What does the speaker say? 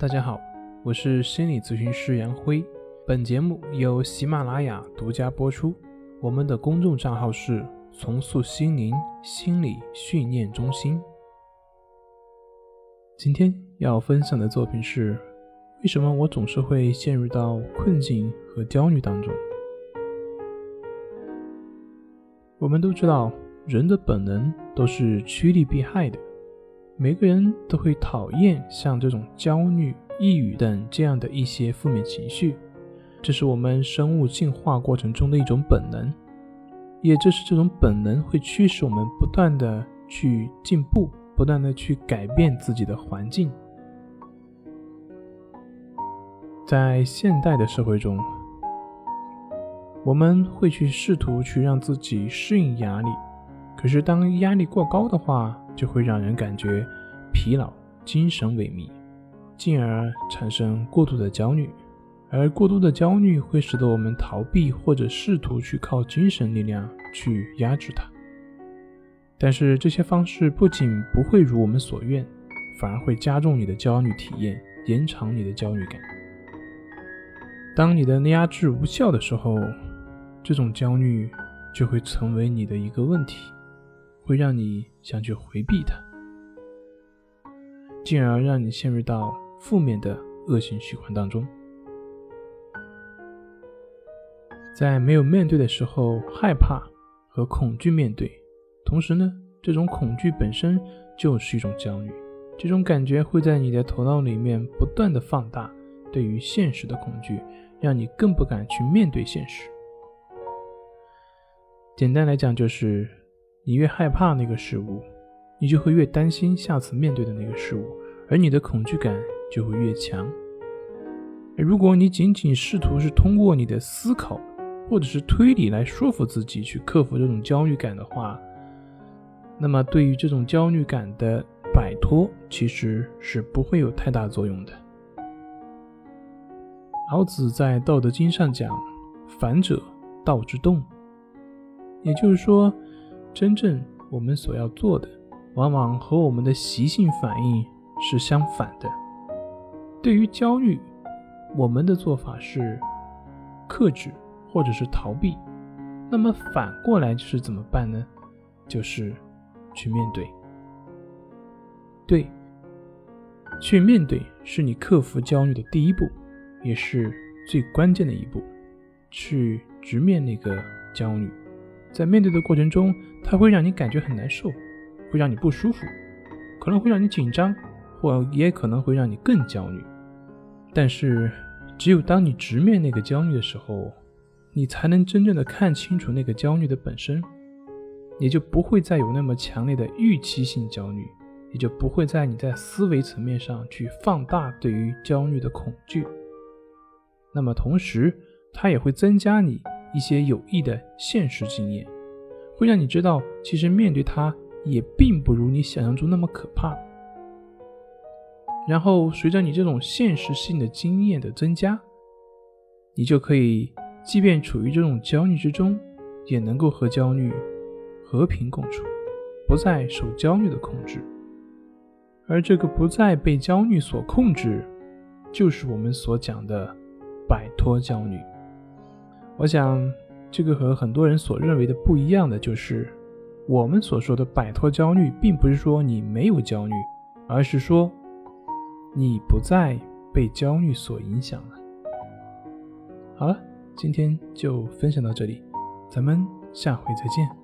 大家好，我是心理咨询师杨辉。本节目由喜马拉雅独家播出。我们的公众账号是“重塑心灵心理训练中心”。今天要分享的作品是：为什么我总是会陷入到困境和焦虑当中？我们都知道，人的本能都是趋利避害的。每个人都会讨厌像这种焦虑、抑郁等这样的一些负面情绪，这是我们生物进化过程中的一种本能，也正是这种本能会驱使我们不断的去进步，不断的去改变自己的环境。在现代的社会中，我们会去试图去让自己适应压力，可是当压力过高的话，就会让人感觉疲劳、精神萎靡，进而产生过度的焦虑。而过度的焦虑会使得我们逃避或者试图去靠精神力量去压制它。但是这些方式不仅不会如我们所愿，反而会加重你的焦虑体验，延长你的焦虑感。当你的压制无效的时候，这种焦虑就会成为你的一个问题。会让你想去回避它，进而让你陷入到负面的恶性循环当中。在没有面对的时候，害怕和恐惧面对，同时呢，这种恐惧本身就是一种焦虑。这种感觉会在你的头脑里面不断的放大，对于现实的恐惧，让你更不敢去面对现实。简单来讲，就是。你越害怕那个事物，你就会越担心下次面对的那个事物，而你的恐惧感就会越强。如果你仅仅试图是通过你的思考或者是推理来说服自己去克服这种焦虑感的话，那么对于这种焦虑感的摆脱其实是不会有太大作用的。老子在《道德经》上讲：“反者，道之动。”也就是说。真正我们所要做的，往往和我们的习性反应是相反的。对于焦虑，我们的做法是克制或者是逃避。那么反过来就是怎么办呢？就是去面对。对，去面对是你克服焦虑的第一步，也是最关键的一步。去直面那个焦虑。在面对的过程中，它会让你感觉很难受，会让你不舒服，可能会让你紧张，或也可能会让你更焦虑。但是，只有当你直面那个焦虑的时候，你才能真正的看清楚那个焦虑的本身，也就不会再有那么强烈的预期性焦虑，也就不会在你在思维层面上去放大对于焦虑的恐惧。那么同时，它也会增加你。一些有益的现实经验，会让你知道，其实面对它也并不如你想象中那么可怕。然后，随着你这种现实性的经验的增加，你就可以，即便处于这种焦虑之中，也能够和焦虑和平共处，不再受焦虑的控制。而这个不再被焦虑所控制，就是我们所讲的摆脱焦虑。我想，这个和很多人所认为的不一样的就是，我们所说的摆脱焦虑，并不是说你没有焦虑，而是说你不再被焦虑所影响了。好了，今天就分享到这里，咱们下回再见。